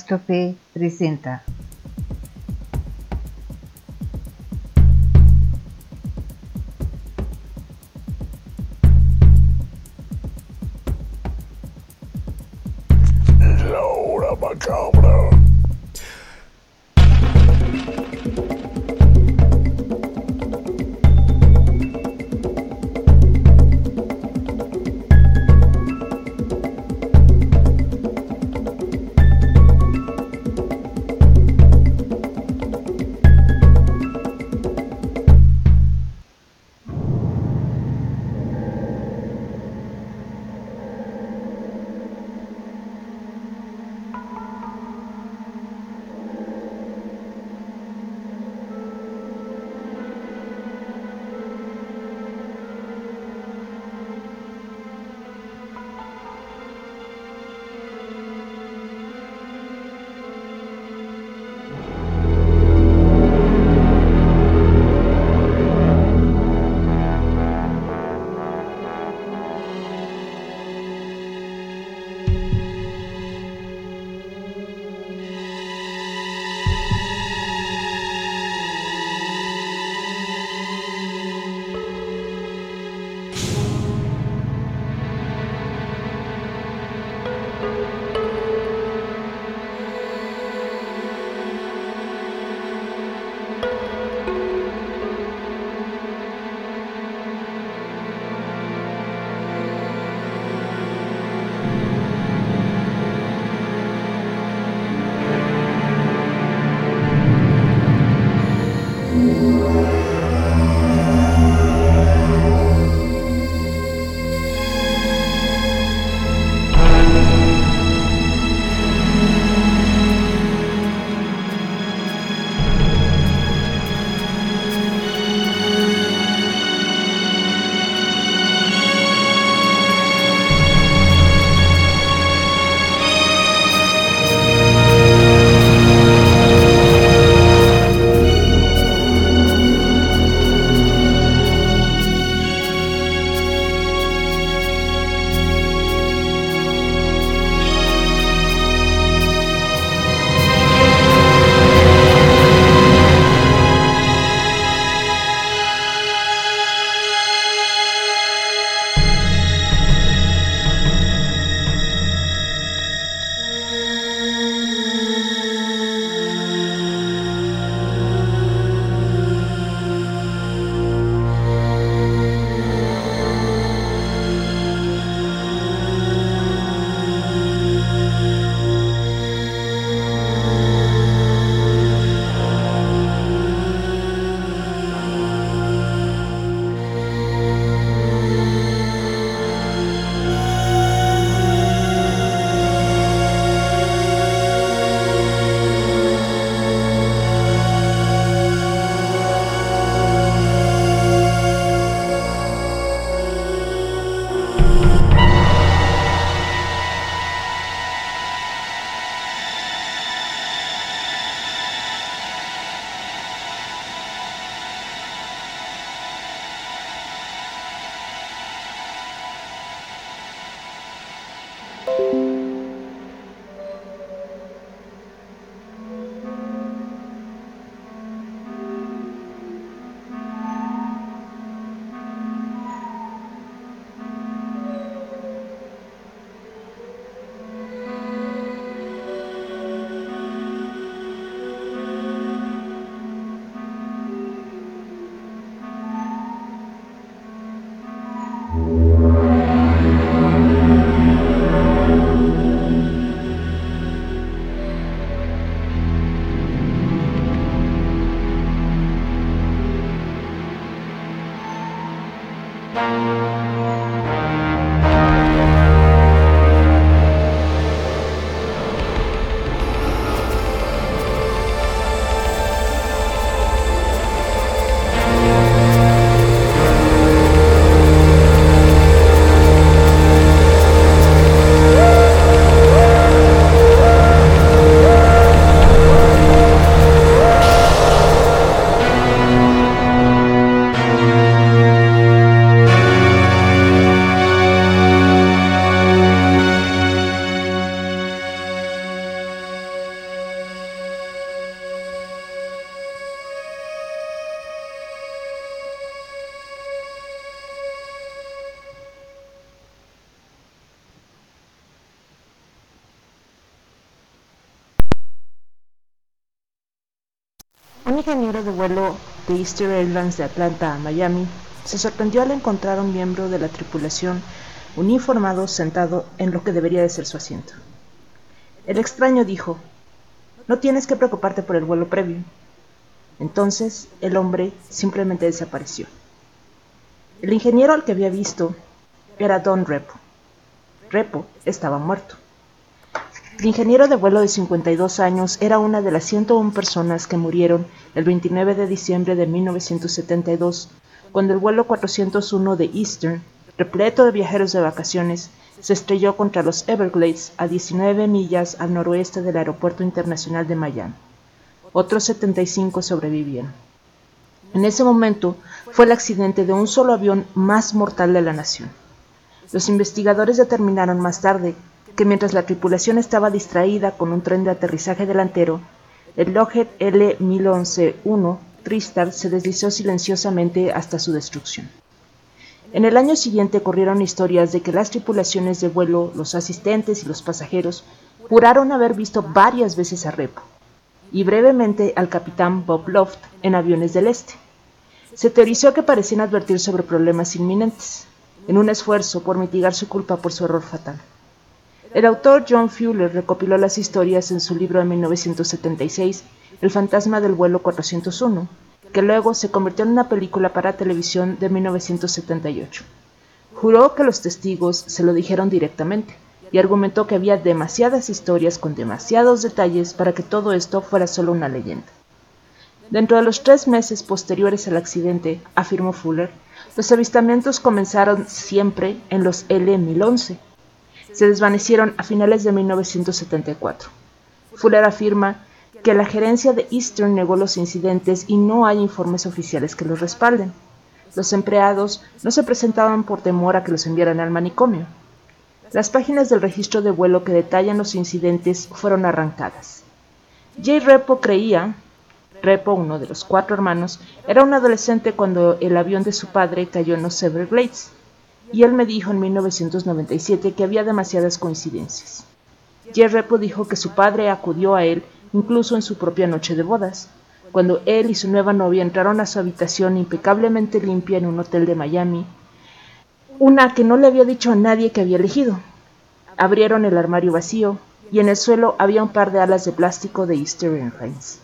Master P presenta. Ingeniero de vuelo de Easter Airlines de Atlanta a Miami se sorprendió al encontrar a un miembro de la tripulación uniformado sentado en lo que debería de ser su asiento. El extraño dijo, no tienes que preocuparte por el vuelo previo. Entonces el hombre simplemente desapareció. El ingeniero al que había visto era Don Repo. Repo estaba muerto. El ingeniero de vuelo de 52 años era una de las 101 personas que murieron el 29 de diciembre de 1972 cuando el vuelo 401 de Eastern, repleto de viajeros de vacaciones, se estrelló contra los Everglades a 19 millas al noroeste del Aeropuerto Internacional de Miami. Otros 75 sobrevivieron. En ese momento fue el accidente de un solo avión más mortal de la nación. Los investigadores determinaron más tarde que mientras la tripulación estaba distraída con un tren de aterrizaje delantero, el Lockheed L-1011-1 Tristar se deslizó silenciosamente hasta su destrucción. En el año siguiente corrieron historias de que las tripulaciones de vuelo, los asistentes y los pasajeros juraron haber visto varias veces a Repo, y brevemente al capitán Bob Loft en aviones del este. Se teorizó que parecían advertir sobre problemas inminentes, en un esfuerzo por mitigar su culpa por su error fatal. El autor John Fuller recopiló las historias en su libro de 1976, El fantasma del vuelo 401, que luego se convirtió en una película para televisión de 1978. Juró que los testigos se lo dijeron directamente y argumentó que había demasiadas historias con demasiados detalles para que todo esto fuera solo una leyenda. Dentro de los tres meses posteriores al accidente, afirmó Fuller, los avistamientos comenzaron siempre en los L-1011 se desvanecieron a finales de 1974. Fuller afirma que la gerencia de Eastern negó los incidentes y no hay informes oficiales que los respalden. Los empleados no se presentaban por temor a que los enviaran al manicomio. Las páginas del registro de vuelo que detallan los incidentes fueron arrancadas. Jay Repo creía, Repo, uno de los cuatro hermanos, era un adolescente cuando el avión de su padre cayó en los Everglades y él me dijo en 1997 que había demasiadas coincidencias. Repo dijo que su padre acudió a él incluso en su propia noche de bodas, cuando él y su nueva novia entraron a su habitación impecablemente limpia en un hotel de Miami, una que no le había dicho a nadie que había elegido. Abrieron el armario vacío y en el suelo había un par de alas de plástico de Easter Airlines.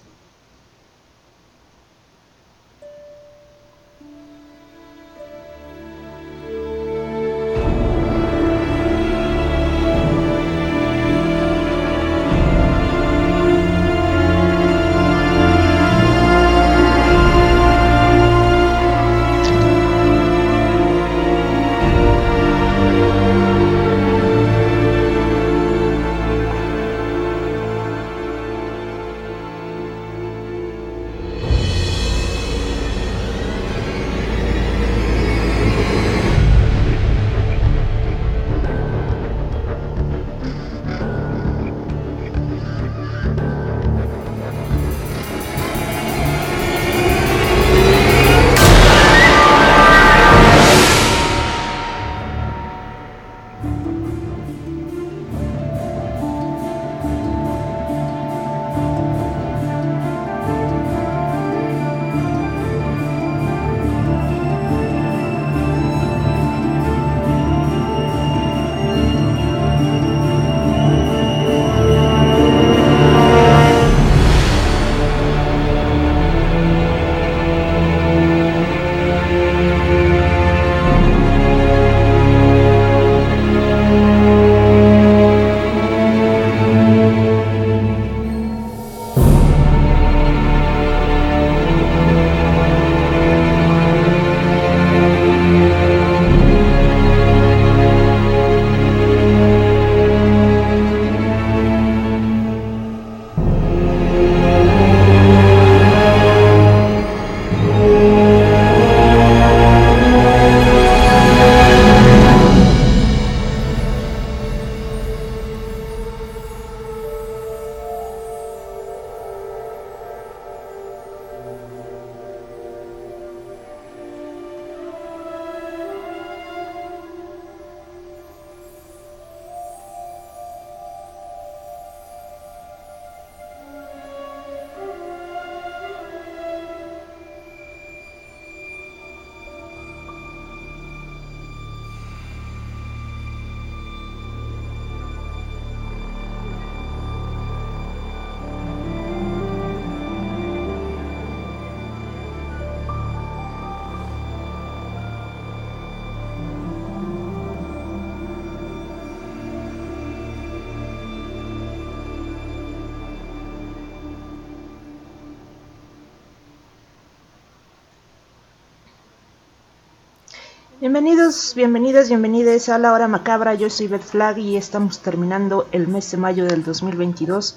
Bienvenidos, bienvenidas, bienvenidas a la hora macabra. Yo soy Beth Flag y estamos terminando el mes de mayo del 2022,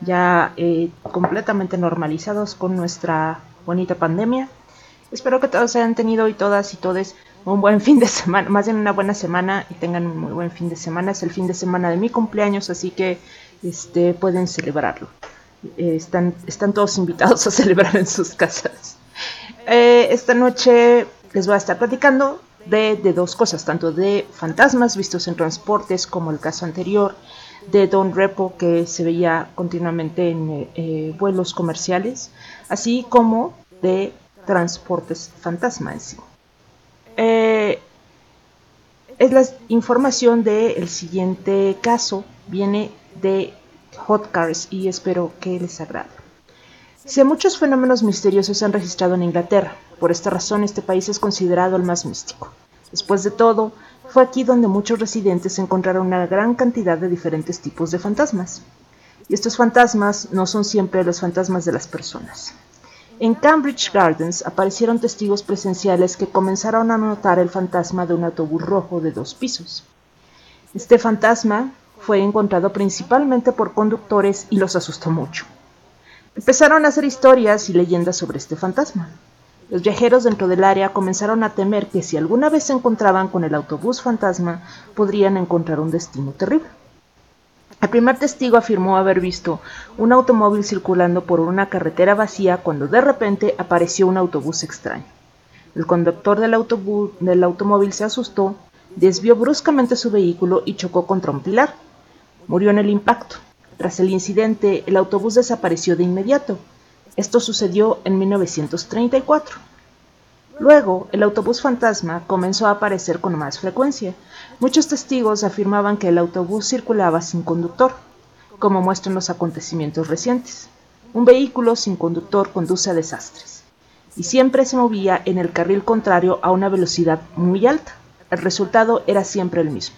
ya eh, completamente normalizados con nuestra bonita pandemia. Espero que todos hayan tenido y todas y todes un buen fin de semana, más bien una buena semana y tengan un muy buen fin de semana. Es el fin de semana de mi cumpleaños, así que este, pueden celebrarlo. Eh, están, están todos invitados a celebrar en sus casas. Eh, esta noche les voy a estar platicando de, de, dos cosas, tanto de fantasmas vistos en transportes como el caso anterior de Don Repo que se veía continuamente en eh, vuelos comerciales, así como de transportes fantasma en sí. Eh, es la información del siguiente caso, viene de Hot Cars y espero que les agrade. Si muchos fenómenos misteriosos se han registrado en Inglaterra, por esta razón este país es considerado el más místico. Después de todo, fue aquí donde muchos residentes encontraron una gran cantidad de diferentes tipos de fantasmas. Y estos fantasmas no son siempre los fantasmas de las personas. En Cambridge Gardens aparecieron testigos presenciales que comenzaron a notar el fantasma de un autobús rojo de dos pisos. Este fantasma fue encontrado principalmente por conductores y los asustó mucho. Empezaron a hacer historias y leyendas sobre este fantasma. Los viajeros dentro del área comenzaron a temer que si alguna vez se encontraban con el autobús fantasma, podrían encontrar un destino terrible. El primer testigo afirmó haber visto un automóvil circulando por una carretera vacía cuando de repente apareció un autobús extraño. El conductor del, autobús, automóvil se asustó, desvió bruscamente su vehículo y chocó contra un pilar. Murió en el impacto. Tras el incidente, el autobús desapareció de inmediato. Esto sucedió en 1934. Luego, el autobús fantasma comenzó a aparecer con más frecuencia. Muchos testigos afirmaban que el autobús circulaba sin conductor, como muestran los acontecimientos recientes. Un vehículo sin conductor conduce a desastres, y siempre se movía en el carril contrario a una velocidad muy alta. El resultado era siempre el mismo.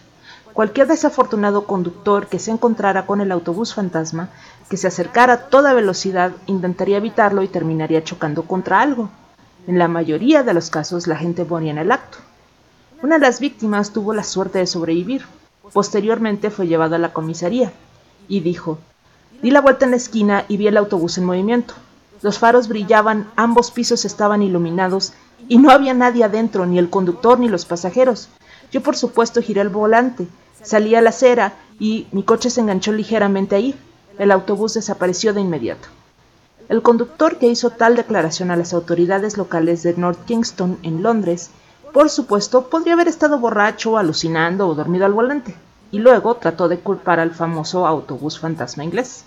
Cualquier desafortunado conductor que se encontrara con el autobús fantasma, que se acercara a toda velocidad, intentaría evitarlo y terminaría chocando contra algo. En la mayoría de los casos la gente moría en el acto. Una de las víctimas tuvo la suerte de sobrevivir. Posteriormente fue llevado a la comisaría y dijo, di la vuelta en la esquina y vi el autobús en movimiento. Los faros brillaban, ambos pisos estaban iluminados y no había nadie adentro, ni el conductor ni los pasajeros. Yo por supuesto giré el volante, salí a la acera y mi coche se enganchó ligeramente ahí. El autobús desapareció de inmediato. El conductor que hizo tal declaración a las autoridades locales de North Kingston en Londres por supuesto, podría haber estado borracho, alucinando o dormido al volante, y luego trató de culpar al famoso autobús fantasma inglés.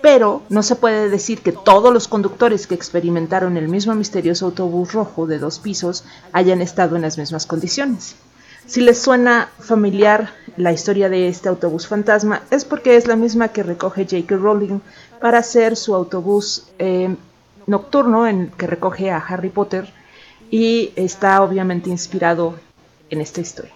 Pero no se puede decir que todos los conductores que experimentaron el mismo misterioso autobús rojo de dos pisos hayan estado en las mismas condiciones. Si les suena familiar la historia de este autobús fantasma, es porque es la misma que recoge J.K. Rowling para hacer su autobús eh, nocturno en que recoge a Harry Potter y está obviamente inspirado en esta historia.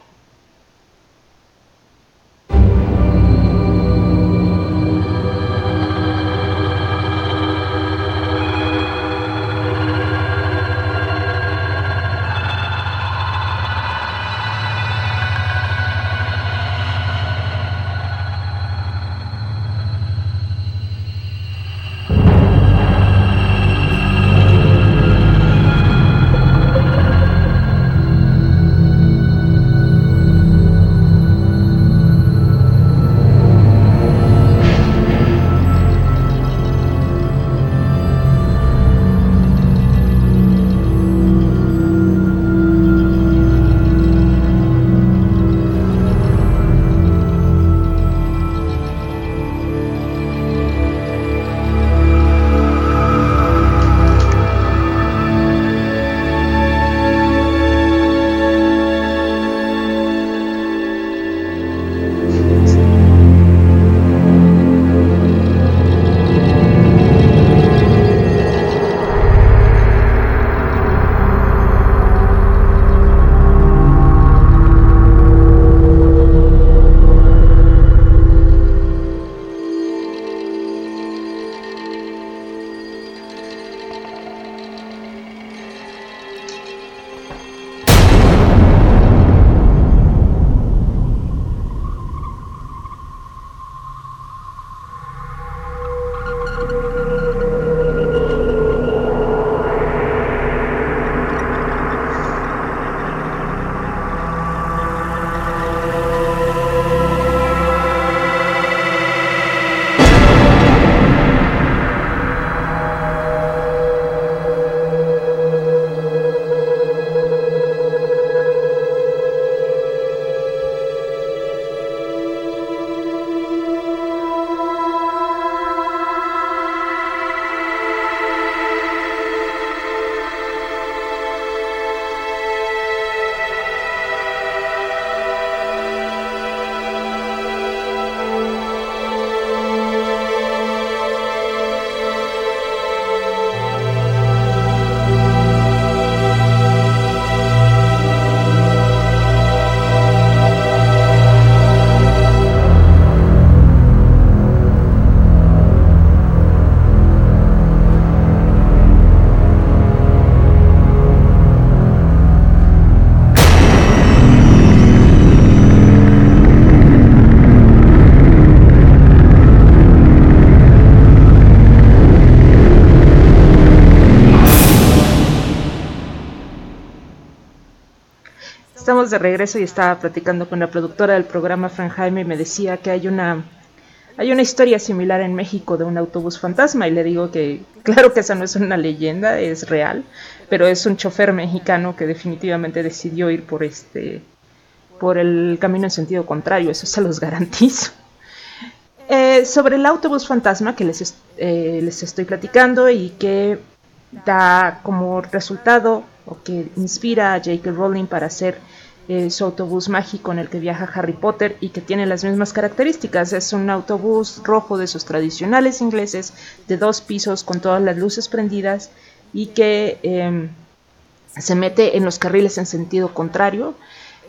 De regreso y estaba platicando con la productora del programa, Fran Jaime, y me decía que hay una, hay una historia similar en México de un autobús fantasma. Y le digo que, claro que esa no es una leyenda, es real, pero es un chofer mexicano que definitivamente decidió ir por este, por el camino en sentido contrario, eso se los garantizo. Eh, sobre el autobús fantasma que les, eh, les estoy platicando y que da como resultado o que inspira a J.K. Rowling para hacer eh, su autobús mágico en el que viaja Harry Potter y que tiene las mismas características. Es un autobús rojo de esos tradicionales ingleses de dos pisos con todas las luces prendidas y que em, se mete en los carriles en sentido contrario.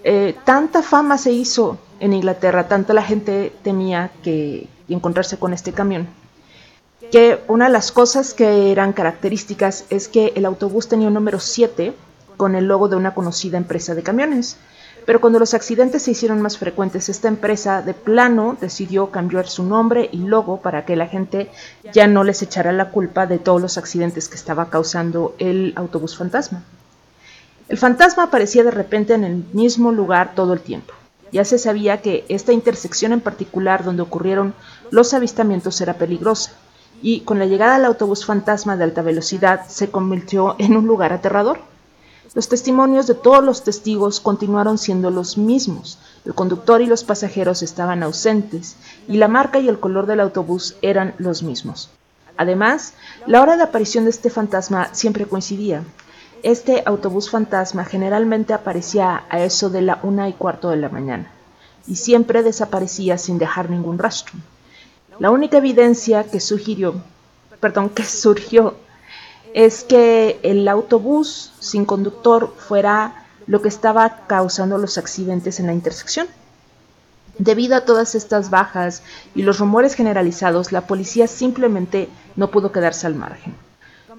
Eh, tanta fama se hizo en Inglaterra, tanta la gente temía que encontrarse con este camión que una de las cosas que eran características es que el autobús tenía un número 7 con el logo de una conocida empresa de camiones. Pero cuando los accidentes se hicieron más frecuentes, esta empresa de plano decidió cambiar su nombre y logo para que la gente ya no les echara la culpa de todos los accidentes que estaba causando el autobús fantasma. El fantasma aparecía de repente en el mismo lugar todo el tiempo. Ya se sabía que esta intersección en particular donde ocurrieron los avistamientos era peligrosa, y con la llegada del autobús fantasma de alta velocidad se convirtió en un lugar aterrador. Los testimonios de todos los testigos continuaron siendo los mismos. El conductor y los pasajeros estaban ausentes y la marca y el color del autobús eran los mismos. Además, la hora de aparición de este fantasma siempre coincidía. Este autobús fantasma generalmente aparecía a eso de la una y cuarto de la mañana y siempre desaparecía sin dejar ningún rastro. La única evidencia que sugirió, perdón, que surgió es que el autobús sin conductor fuera lo que estaba causando los accidentes en la intersección. Debido a todas estas bajas y los rumores generalizados, la policía simplemente no pudo quedarse al margen.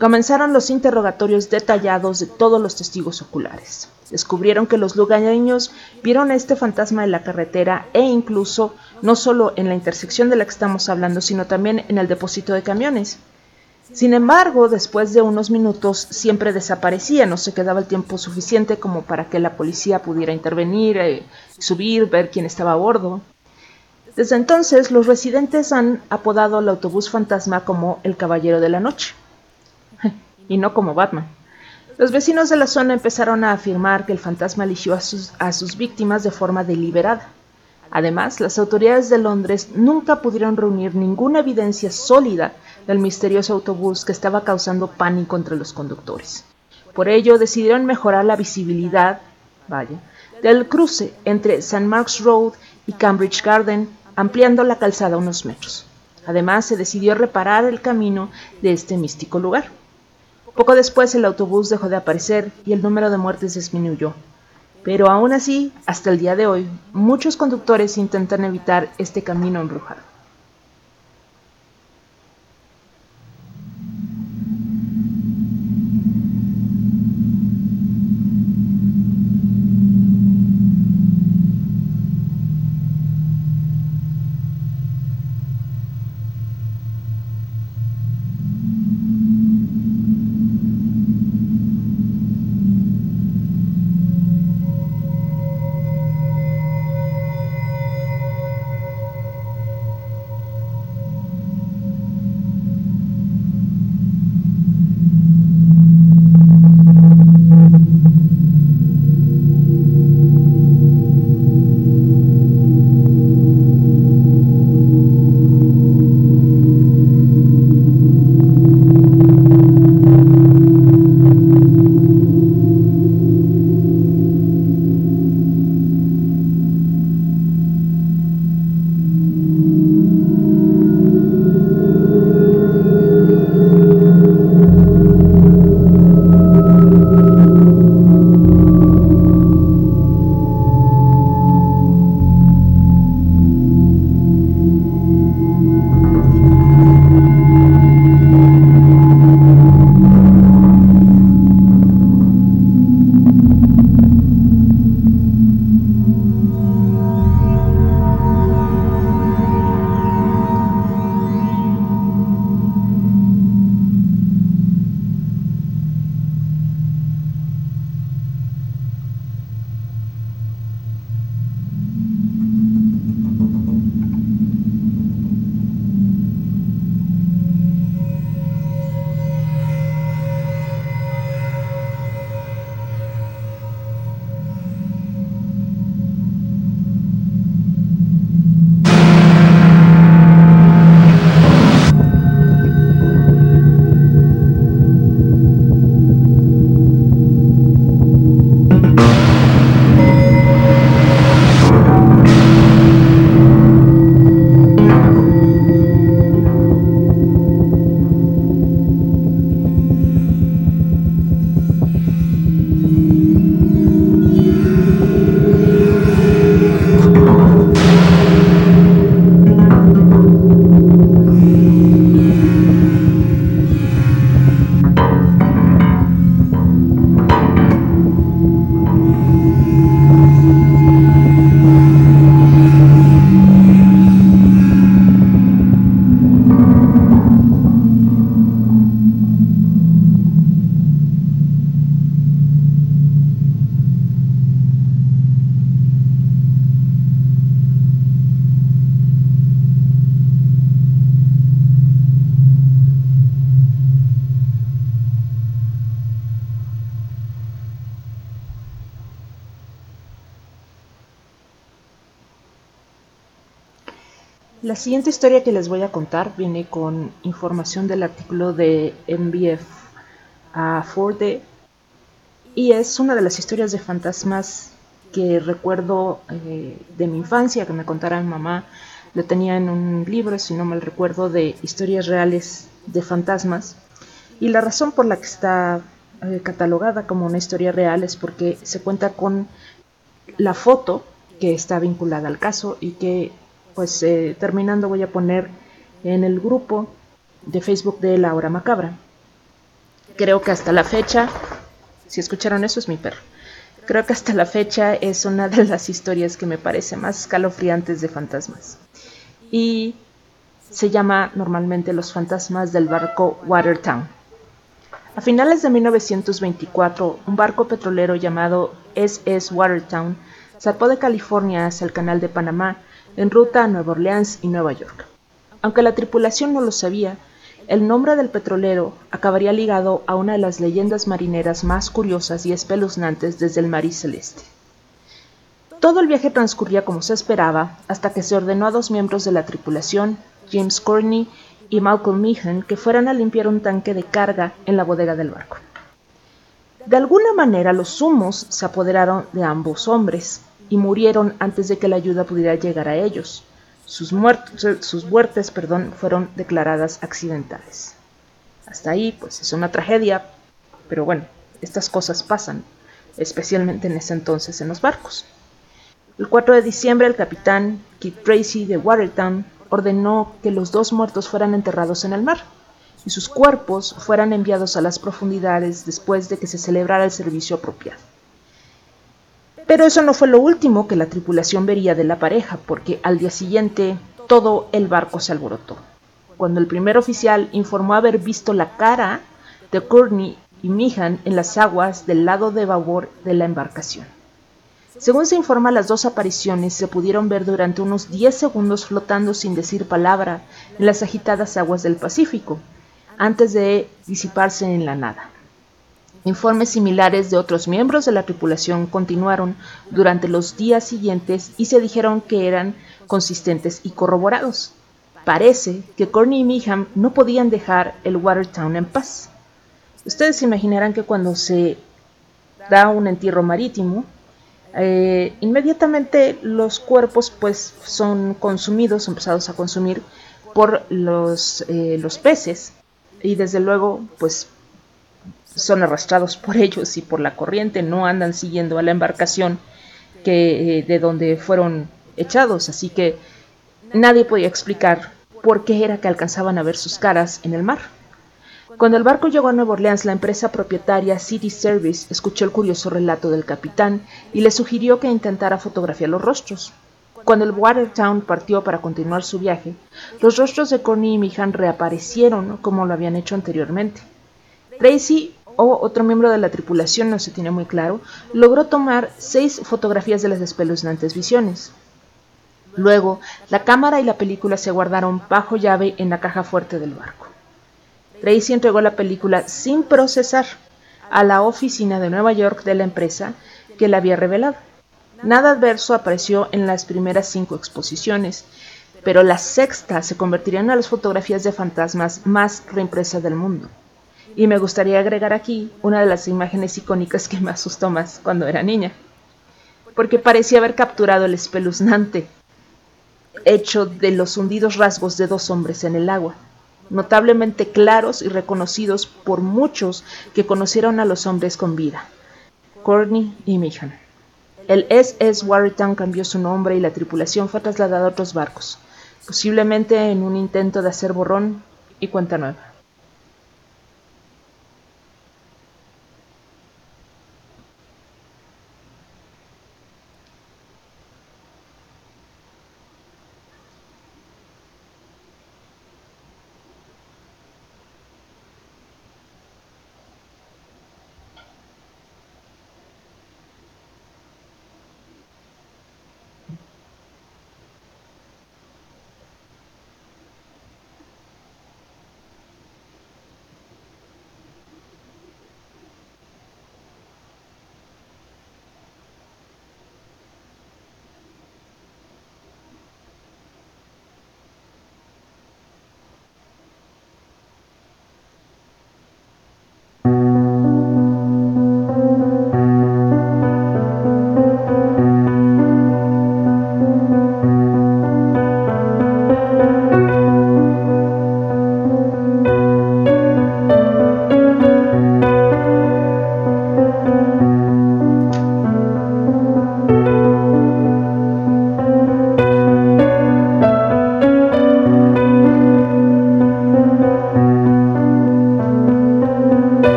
Comenzaron los interrogatorios detallados de todos los testigos oculares. Descubrieron que los lugareños vieron a este fantasma en la carretera e incluso no solo en la intersección de la que estamos hablando, sino también en el depósito de camiones. Sin embargo, después de unos minutos siempre desaparecía, no se quedaba el tiempo suficiente como para que la policía pudiera intervenir, eh, subir, ver quién estaba a bordo. Desde entonces, los residentes han apodado al autobús fantasma como el Caballero de la Noche, y no como Batman. Los vecinos de la zona empezaron a afirmar que el fantasma eligió a sus, a sus víctimas de forma deliberada. Además, las autoridades de Londres nunca pudieron reunir ninguna evidencia sólida del misterioso autobús que estaba causando pánico entre los conductores. Por ello, decidieron mejorar la visibilidad vaya, del cruce entre St. Mark's Road y Cambridge Garden, ampliando la calzada unos metros. Además, se decidió reparar el camino de este místico lugar. Poco después el autobús dejó de aparecer y el número de muertes disminuyó. Pero aún así, hasta el día de hoy, muchos conductores intentan evitar este camino embrujado. Historia que les voy a contar viene con información del artículo de MBF a 4D y es una de las historias de fantasmas que recuerdo eh, de mi infancia que me contara mi mamá. Lo tenía en un libro, si no mal recuerdo, de historias reales de fantasmas. Y la razón por la que está eh, catalogada como una historia real es porque se cuenta con la foto que está vinculada al caso y que pues eh, terminando voy a poner en el grupo de Facebook de La Hora Macabra. Creo que hasta la fecha, si escucharon eso es mi perro, creo que hasta la fecha es una de las historias que me parece más escalofriantes de fantasmas. Y se llama normalmente Los fantasmas del barco Watertown. A finales de 1924, un barco petrolero llamado SS Watertown zarpó de California hacia el canal de Panamá en ruta a Nueva Orleans y Nueva York. Aunque la tripulación no lo sabía, el nombre del petrolero acabaría ligado a una de las leyendas marineras más curiosas y espeluznantes desde el mar celeste. Todo el viaje transcurría como se esperaba hasta que se ordenó a dos miembros de la tripulación, James Courtney y Malcolm Meehan, que fueran a limpiar un tanque de carga en la bodega del barco. De alguna manera los humos se apoderaron de ambos hombres, y murieron antes de que la ayuda pudiera llegar a ellos. Sus, sus muertes perdón, fueron declaradas accidentales. Hasta ahí, pues es una tragedia, pero bueno, estas cosas pasan, especialmente en ese entonces en los barcos. El 4 de diciembre, el capitán Kit Tracy de Watertown ordenó que los dos muertos fueran enterrados en el mar y sus cuerpos fueran enviados a las profundidades después de que se celebrara el servicio apropiado. Pero eso no fue lo último que la tripulación vería de la pareja, porque al día siguiente todo el barco se alborotó. Cuando el primer oficial informó haber visto la cara de Courtney y Meehan en las aguas del lado de babor de la embarcación. Según se informa, las dos apariciones se pudieron ver durante unos 10 segundos flotando sin decir palabra en las agitadas aguas del Pacífico, antes de disiparse en la nada. Informes similares de otros miembros de la tripulación continuaron durante los días siguientes y se dijeron que eran consistentes y corroborados. Parece que Courtney y Meehan no podían dejar el Watertown en paz. Ustedes imaginarán que cuando se da un entierro marítimo, eh, inmediatamente los cuerpos pues son consumidos, empezados a consumir por los, eh, los peces y desde luego pues son arrastrados por ellos y por la corriente, no andan siguiendo a la embarcación que eh, de donde fueron echados, así que nadie podía explicar por qué era que alcanzaban a ver sus caras en el mar. Cuando el barco llegó a Nueva Orleans, la empresa propietaria City Service escuchó el curioso relato del capitán y le sugirió que intentara fotografiar los rostros. Cuando el Watertown partió para continuar su viaje, los rostros de Corny y Mihan reaparecieron como lo habían hecho anteriormente. Tracy o otro miembro de la tripulación, no se tiene muy claro, logró tomar seis fotografías de las espeluznantes visiones. Luego, la cámara y la película se guardaron bajo llave en la caja fuerte del barco. Tracy entregó la película sin procesar a la oficina de Nueva York de la empresa que la había revelado. Nada adverso apareció en las primeras cinco exposiciones, pero la sexta se convertiría en una de las fotografías de fantasmas más reimpresas del mundo. Y me gustaría agregar aquí una de las imágenes icónicas que me asustó más cuando era niña, porque parecía haber capturado el espeluznante hecho de los hundidos rasgos de dos hombres en el agua, notablemente claros y reconocidos por muchos que conocieron a los hombres con vida, Courtney y Meehan. El SS Watertown cambió su nombre y la tripulación fue trasladada a otros barcos, posiblemente en un intento de hacer borrón y cuenta nueva.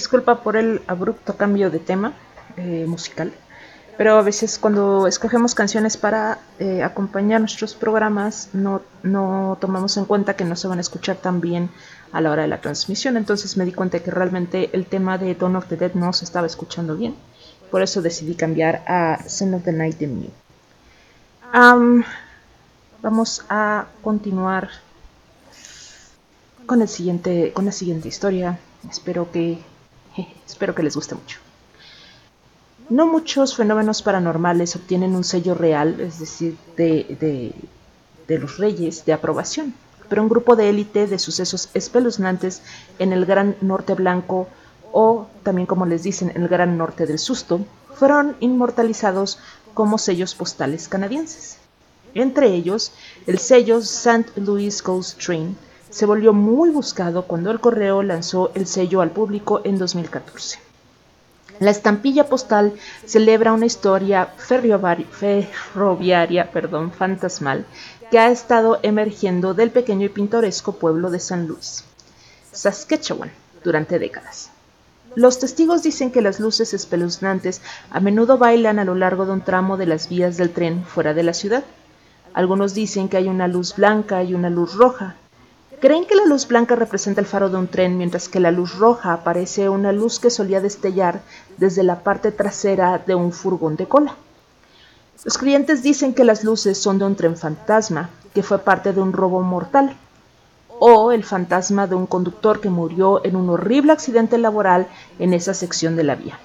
Disculpa por el abrupto cambio de tema eh, musical, pero a veces cuando escogemos canciones para eh, acompañar nuestros programas no, no tomamos en cuenta que no se van a escuchar tan bien a la hora de la transmisión, entonces me di cuenta que realmente el tema de Dawn of the Dead no se estaba escuchando bien, por eso decidí cambiar a Son of the Night de Mew. vamos a continuar con el siguiente con la siguiente historia. Espero que espero que les guste mucho no muchos fenómenos paranormales obtienen un sello real, es decir, de, los reyes, de aprobación, pero un grupo de élite de sucesos espeluznantes en el Gran Norte Blanco o también como les dicen el Gran Norte del Susto, fueron inmortalizados como sellos postales canadienses. Entre ellos, el sello St. Louis Ghost Train se volvió muy buscado cuando el correo lanzó el sello al público en 2014. La estampilla postal celebra una historia ferroviaria perdón, fantasmal que ha estado emergiendo del pequeño y pintoresco pueblo de San Luis, Saskatchewan, durante décadas. Los testigos dicen que las luces espeluznantes a menudo bailan a lo largo de un tramo de las vías del tren fuera de la ciudad. Algunos dicen que hay una luz blanca y una luz roja, Creen que la luz blanca representa el faro de un tren, mientras que la luz roja parece una luz que solía destellar desde la parte trasera de un furgón de cola. Los clientes dicen que las luces son de un tren fantasma, que fue parte de un robo mortal, o el fantasma de un conductor que murió en un horrible accidente laboral en esa sección de la vía.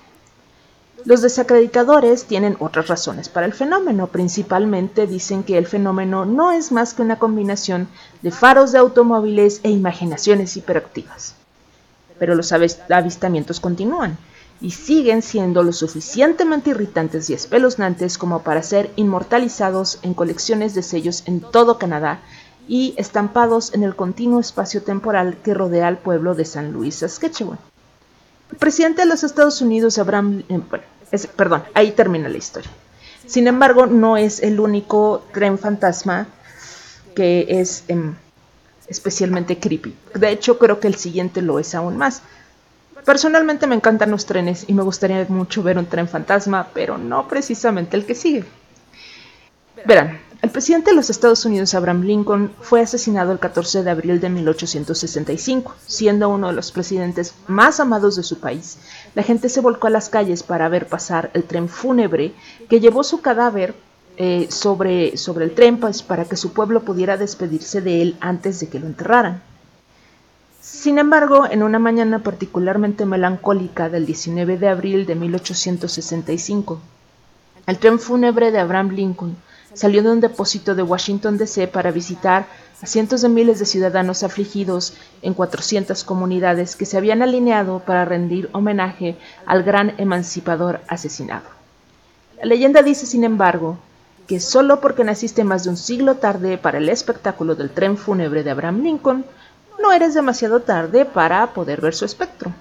Los desacreditadores tienen otras razones para el fenómeno. Principalmente dicen que el fenómeno no es más que una combinación de faros de automóviles e imaginaciones hiperactivas. Pero los avistamientos continúan y siguen siendo lo suficientemente irritantes y espeluznantes como para ser inmortalizados en colecciones de sellos en todo Canadá y estampados en el continuo espacio temporal que rodea al pueblo de San Luis, Saskatchewan. El presidente de los Estados Unidos, Abraham, perdón, ahí termina la historia. Sin embargo, no es el único tren fantasma que es em, especialmente creepy. De hecho, creo que el siguiente lo es aún más. Personalmente me encantan los trenes y me gustaría mucho ver un tren fantasma, pero no precisamente el que sigue. Verán, el presidente de los Estados Unidos, Abraham Lincoln, fue asesinado el 14 de abril de 1865, siendo uno de los presidentes más amados de su país. La gente se volcó a las calles para ver pasar el tren fúnebre que llevó su cadáver eh, sobre, sobre el tren pues, para que su pueblo pudiera despedirse de él antes de que lo enterraran. Sin embargo, en una mañana particularmente melancólica del 19 de abril de 1865, el tren fúnebre de Abraham Lincoln salió de un depósito de Washington, D.C. para visitar a cientos de miles de ciudadanos afligidos en 400 comunidades que se habían alineado para rendir homenaje al gran emancipador asesinado. La leyenda dice, sin embargo, que solo porque naciste más de un siglo tarde para el espectáculo del tren fúnebre de Abraham Lincoln, no eres demasiado tarde para poder ver su espectro.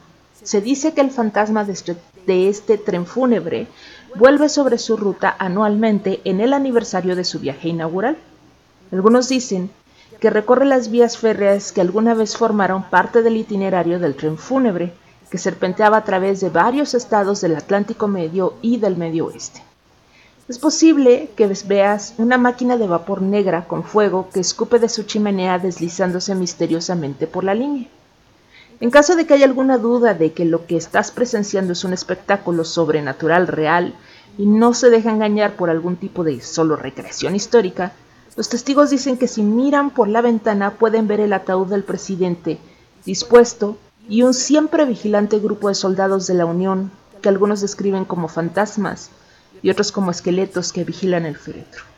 Se dice que el fantasma de este, de este tren fúnebre vuelve sobre su ruta anualmente en el aniversario de su viaje inaugural. Algunos dicen que recorre las vías férreas que alguna vez formaron parte del itinerario del tren fúnebre, que serpenteaba a través de varios estados del Atlántico Medio y del Medio Oeste. Es posible que veas una máquina de vapor negra con fuego que escupe de su chimenea deslizándose misteriosamente por la línea. En caso de que haya alguna duda de que lo que estás presenciando es un espectáculo sobrenatural real y no se deja engañar por algún tipo de solo recreación histórica, los testigos dicen que si miran por la ventana pueden ver el ataúd del presidente dispuesto y un siempre vigilante grupo de soldados de la Unión que algunos describen como fantasmas y otros como esqueletos que vigilan el féretro.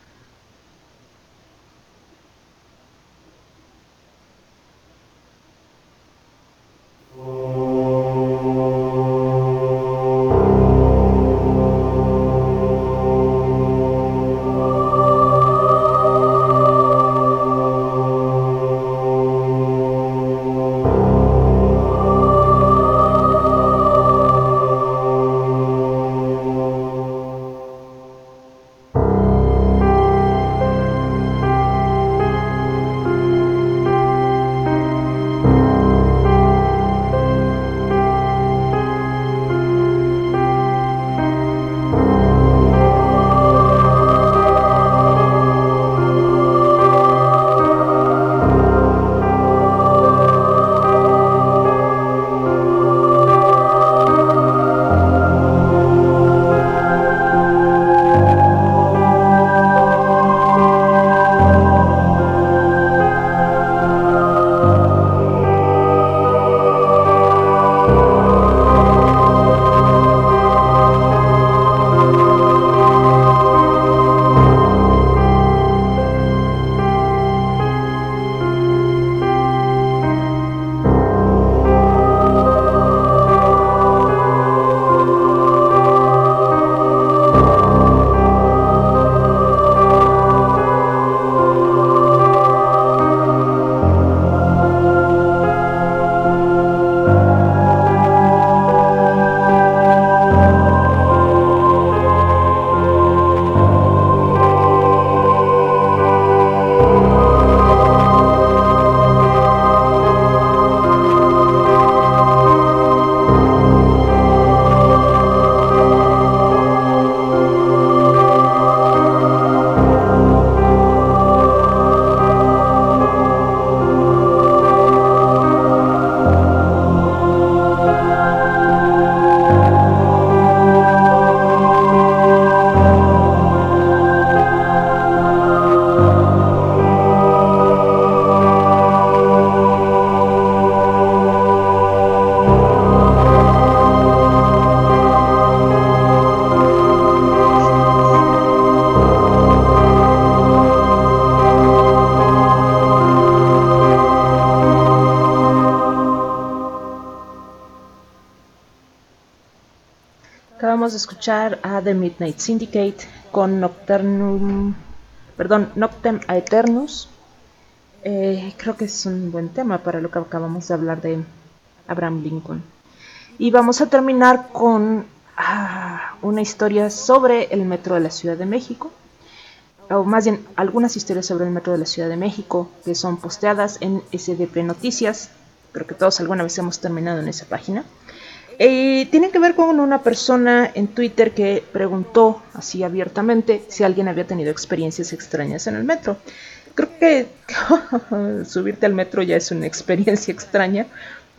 Escuchar a The Midnight Syndicate con Nocturnum, perdón, Noctem Aeternus. Eh, creo que es un buen tema para lo que acabamos de hablar de Abraham Lincoln. Y vamos a terminar con ah, una historia sobre el metro de la Ciudad de México. O más bien, algunas historias sobre el metro de la Ciudad de México que son posteadas en SDP Noticias. Creo que todos alguna vez hemos terminado en esa página. Eh, tiene que ver con una persona en Twitter que preguntó así abiertamente si alguien había tenido experiencias extrañas en el metro. Creo que subirte al metro ya es una experiencia extraña.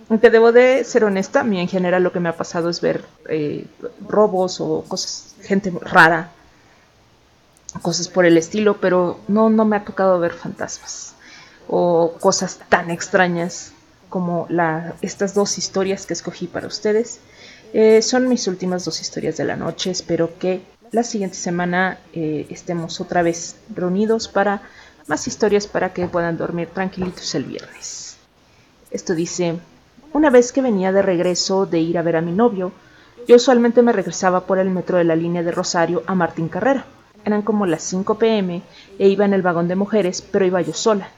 Aunque debo de ser honesta, a mí en general lo que me ha pasado es ver eh, robos o cosas, gente rara, cosas por el estilo, pero no, no me ha tocado ver fantasmas o cosas tan extrañas como estas dos historias que escogí para ustedes. Eh, son mis últimas dos historias de la noche. Espero que la siguiente semana eh, estemos otra vez reunidos para más historias para que puedan dormir tranquilitos el viernes. Esto dice, una vez que venía de regreso de ir a ver a mi novio, yo usualmente me regresaba por el metro de la línea de Rosario a Martín Carrera. Eran como las 5 pm e iba en el vagón de mujeres, pero iba yo sola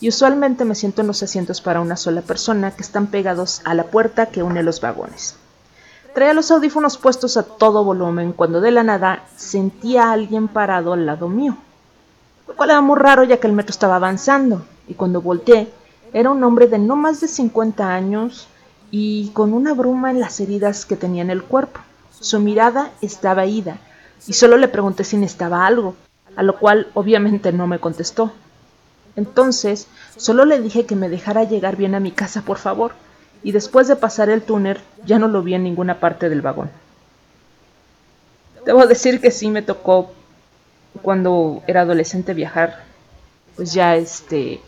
y usualmente me siento en los asientos para una sola persona que están pegados a la puerta que une los vagones. Traía los audífonos puestos a todo volumen cuando de la nada sentía a alguien parado al lado mío, lo cual era muy raro ya que el metro estaba avanzando, y cuando volteé era un hombre de no más de 50 años y con una bruma en las heridas que tenía en el cuerpo. Su mirada estaba ida, y solo le pregunté si necesitaba algo, a lo cual obviamente no me contestó. Entonces, solo le dije que me dejara llegar bien a mi casa, por favor, y después de pasar el túnel ya no lo vi en ninguna parte del vagón. Debo decir que sí me tocó cuando era adolescente viajar, pues ya este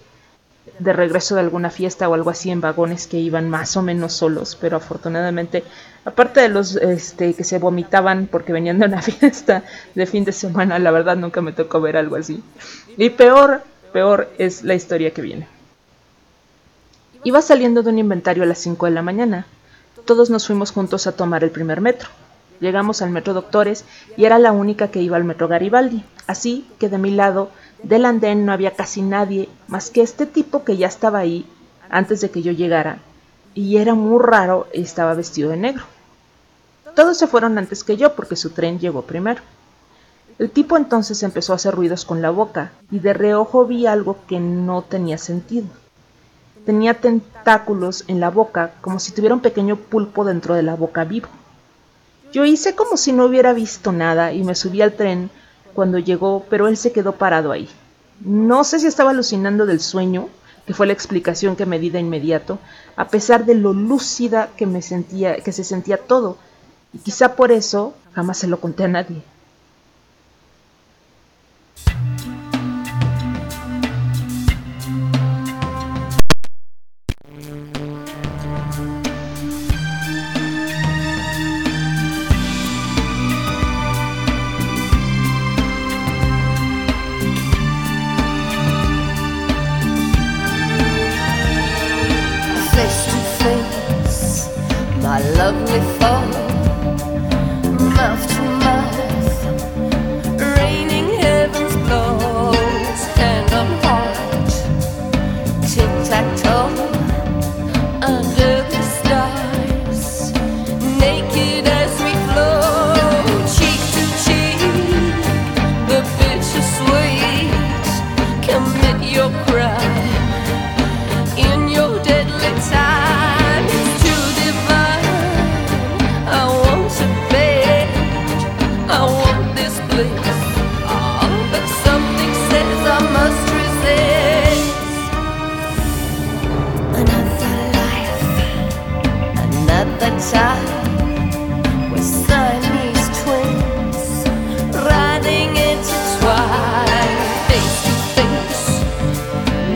de regreso de alguna fiesta o algo así en vagones que iban más o menos solos, pero afortunadamente, aparte de los este, que se vomitaban porque venían de una fiesta de fin de semana, la verdad nunca me tocó ver algo así. Y peor, Peor es la historia que viene. Iba saliendo de un inventario a las 5 de la mañana. Todos nos fuimos juntos a tomar el primer metro. Llegamos al metro Doctores y era la única que iba al metro Garibaldi. Así que de mi lado del andén no había casi nadie más que este tipo que ya estaba ahí antes de que yo llegara y era muy raro y estaba vestido de negro. Todos se fueron antes que yo porque su tren llegó primero. El tipo entonces empezó a hacer ruidos con la boca y de reojo vi algo que no tenía sentido. Tenía tentáculos en la boca como si tuviera un pequeño pulpo dentro de la boca vivo. Yo hice como si no hubiera visto nada y me subí al tren cuando llegó, pero él se quedó parado ahí. No sé si estaba alucinando del sueño, que fue la explicación que me di de inmediato, a pesar de lo lúcida que me sentía, que se sentía todo, y quizá por eso jamás se lo conté a nadie.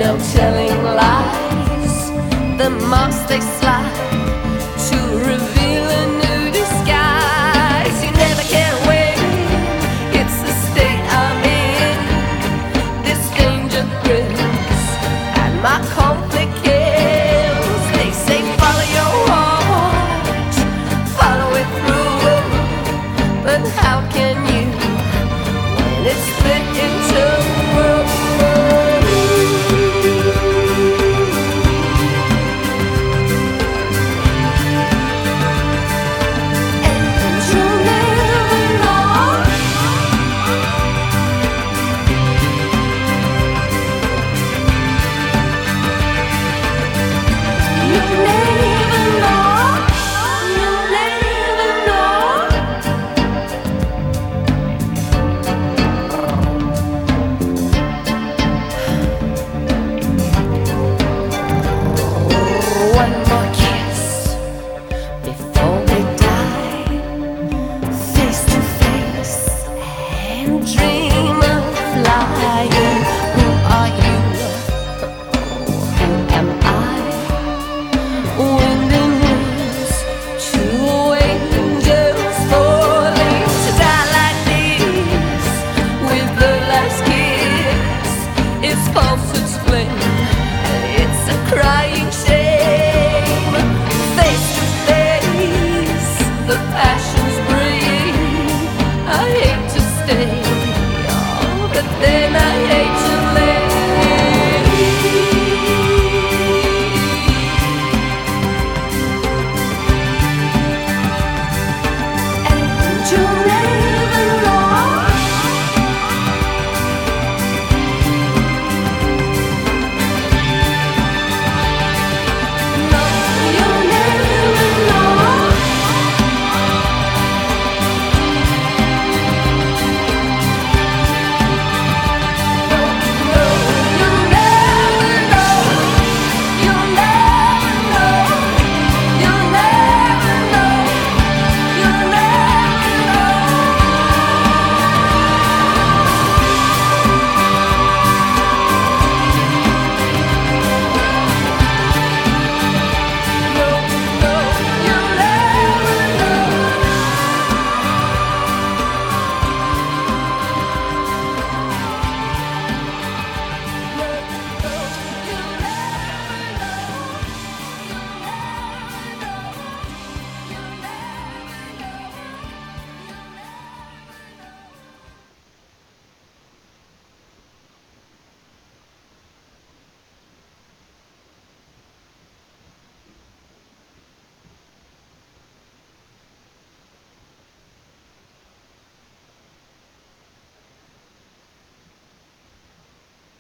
no telling lies. The mops they